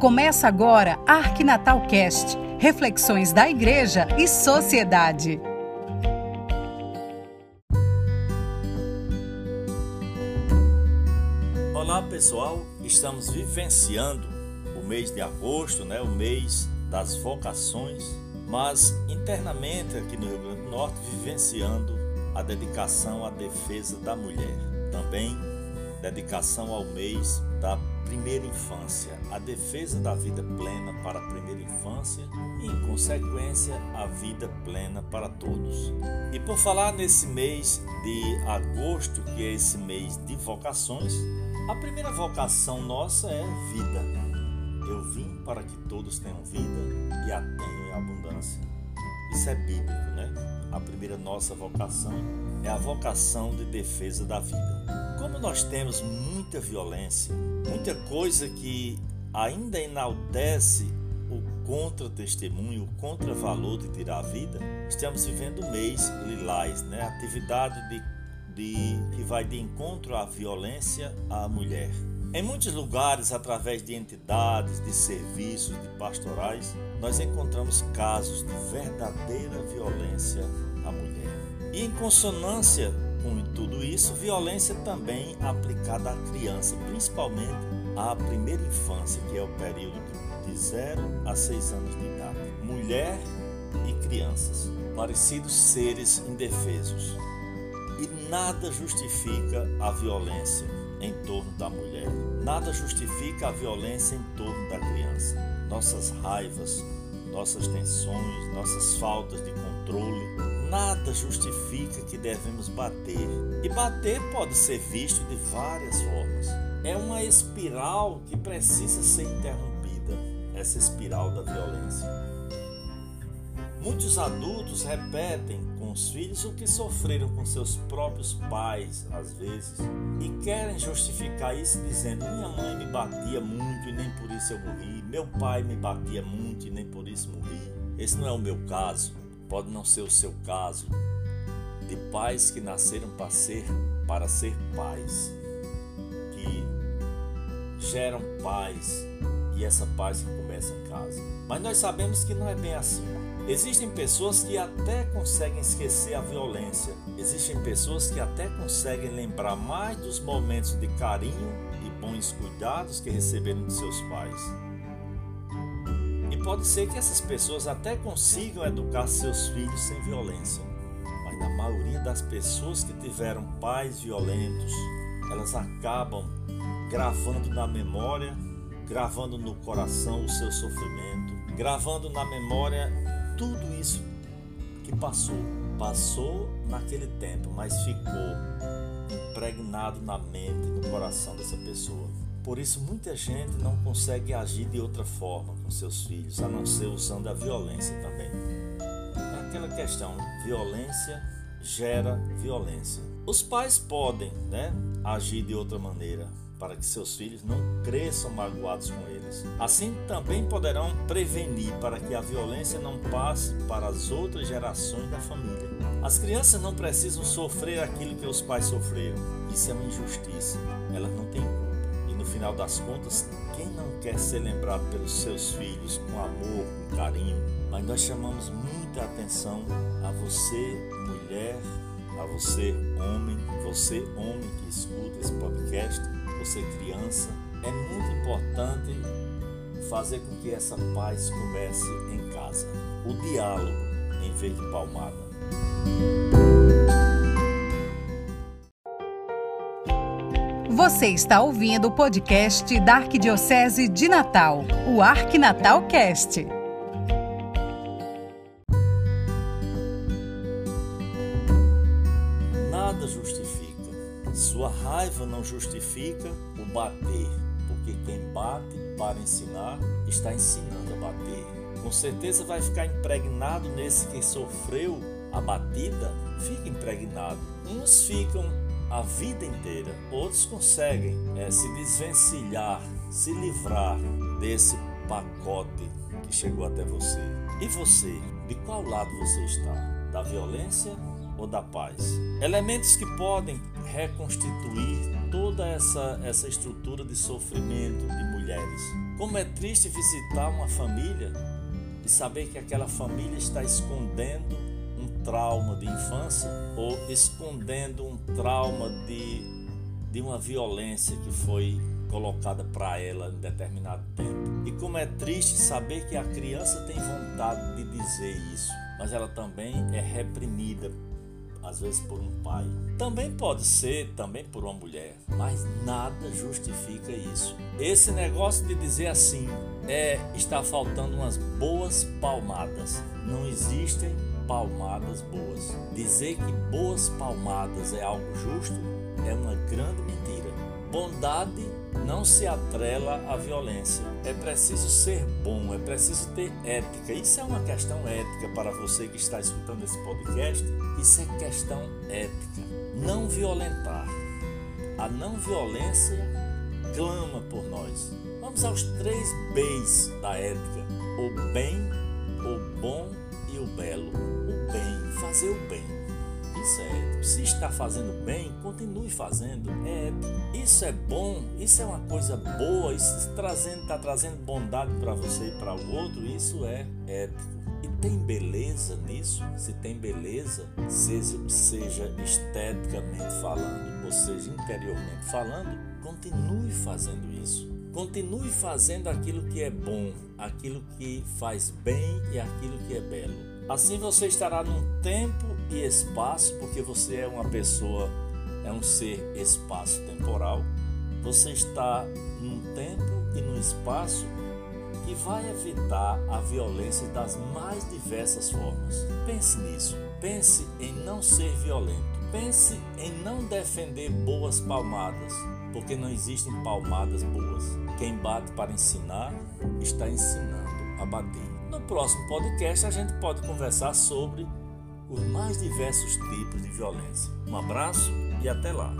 Começa agora Arquinatal Cast, reflexões da igreja e sociedade. Olá, pessoal. Estamos vivenciando o mês de agosto, né, o mês das vocações, mas internamente aqui no Rio Grande do Norte vivenciando a dedicação à defesa da mulher. Também dedicação ao mês da primeira infância, a defesa da vida plena para a primeira infância e, em consequência, a vida plena para todos. E por falar nesse mês de agosto, que é esse mês de vocações, a primeira vocação nossa é vida. Eu vim para que todos tenham vida e a tenham em abundância. Isso é bíblico, né? A primeira nossa vocação é a vocação de defesa da vida. Como nós temos muita violência, muita coisa que ainda enaltece o contra-testemunho, o contra-valor de tirar a vida, estamos vivendo o mês lilás, né? atividade de, de, que vai de encontro à violência à mulher. Em muitos lugares, através de entidades, de serviços, de pastorais, nós encontramos casos de verdadeira violência à mulher. E em consonância com tudo isso, violência também aplicada à criança, principalmente à primeira infância, que é o período de 0 a 6 anos de idade. Mulher e crianças, parecidos seres indefesos. E nada justifica a violência em torno da mulher. Nada justifica a violência em torno da criança. Nossas raivas, nossas tensões, nossas faltas de controle, nada justifica que devemos bater. E bater pode ser visto de várias formas. É uma espiral que precisa ser interrompida essa espiral da violência. Muitos adultos repetem com os filhos o que sofreram com seus próprios pais, às vezes, e querem justificar isso dizendo: minha mãe me batia muito e nem por isso eu morri, meu pai me batia muito e nem por isso morri. Esse não é o meu caso pode não ser o seu caso, de pais que nasceram para ser, para ser pais, que geram paz e essa paz que começa em casa. Mas nós sabemos que não é bem assim. Existem pessoas que até conseguem esquecer a violência. Existem pessoas que até conseguem lembrar mais dos momentos de carinho e bons cuidados que receberam de seus pais pode ser que essas pessoas até consigam educar seus filhos sem violência, mas na maioria das pessoas que tiveram pais violentos, elas acabam gravando na memória, gravando no coração o seu sofrimento, gravando na memória tudo isso que passou. Passou naquele tempo, mas ficou impregnado na mente, no coração dessa pessoa. Por isso, muita gente não consegue agir de outra forma com seus filhos, a não ser usando a violência também. É aquela questão: violência gera violência. Os pais podem né, agir de outra maneira para que seus filhos não cresçam magoados com eles. Assim, também poderão prevenir para que a violência não passe para as outras gerações da família. As crianças não precisam sofrer aquilo que os pais sofreram. Isso é uma injustiça. Elas não têm final das contas, quem não quer ser lembrado pelos seus filhos com amor, com carinho? Mas nós chamamos muita atenção a você, mulher, a você, homem, você, homem que escuta esse podcast, você, criança. É muito importante fazer com que essa paz comece em casa. O diálogo em vez de palmada. Você está ouvindo o podcast da Arquidiocese de Natal, o Arquinatal Cast. Nada justifica. Sua raiva não justifica o bater, porque quem bate para ensinar está ensinando a bater. Com certeza vai ficar impregnado nesse que sofreu a batida, fica impregnado. Uns ficam a vida inteira. Outros conseguem é, se desvencilhar, se livrar desse pacote que chegou até você. E você, de qual lado você está? Da violência ou da paz? Elementos que podem reconstituir toda essa, essa estrutura de sofrimento de mulher mulheres. Como é triste visitar uma família e saber que aquela família está escondendo trauma de infância ou escondendo um trauma de, de uma violência que foi colocada para ela em determinado tempo. E como é triste saber que a criança tem vontade de dizer isso, mas ela também é reprimida às vezes por um pai. Também pode ser também por uma mulher, mas nada justifica isso. Esse negócio de dizer assim é está faltando umas boas palmadas. Não existem palmadas boas. Dizer que boas palmadas é algo justo é uma grande mentira. Bondade não se atrela à violência. É preciso ser bom, é preciso ter ética. Isso é uma questão ética para você que está escutando esse podcast. Isso é questão ética. Não violentar. A não violência clama por nós. Vamos aos três B's da ética: o bem, o bom e o belo. O bem, fazer o bem. Isso é ético. Se está fazendo bem, continue fazendo. É ético. Isso é bom, isso é uma coisa boa, isso está trazendo, tá trazendo bondade para você e para o outro, isso é ético. E tem beleza nisso? Se tem beleza, seja, seja esteticamente falando, ou seja, interiormente falando, continue fazendo isso. Continue fazendo aquilo que é bom, aquilo que faz bem e aquilo que é belo. Assim você estará num tempo e espaço, porque você é uma pessoa, é um ser espaço-temporal. Você está num tempo e num espaço que vai evitar a violência das mais diversas formas. Pense nisso. Pense em não ser violento. Pense em não defender boas palmadas, porque não existem palmadas boas. Quem bate para ensinar está ensinando a bater. No próximo podcast a gente pode conversar sobre os mais diversos tipos de violência. Um abraço e até lá!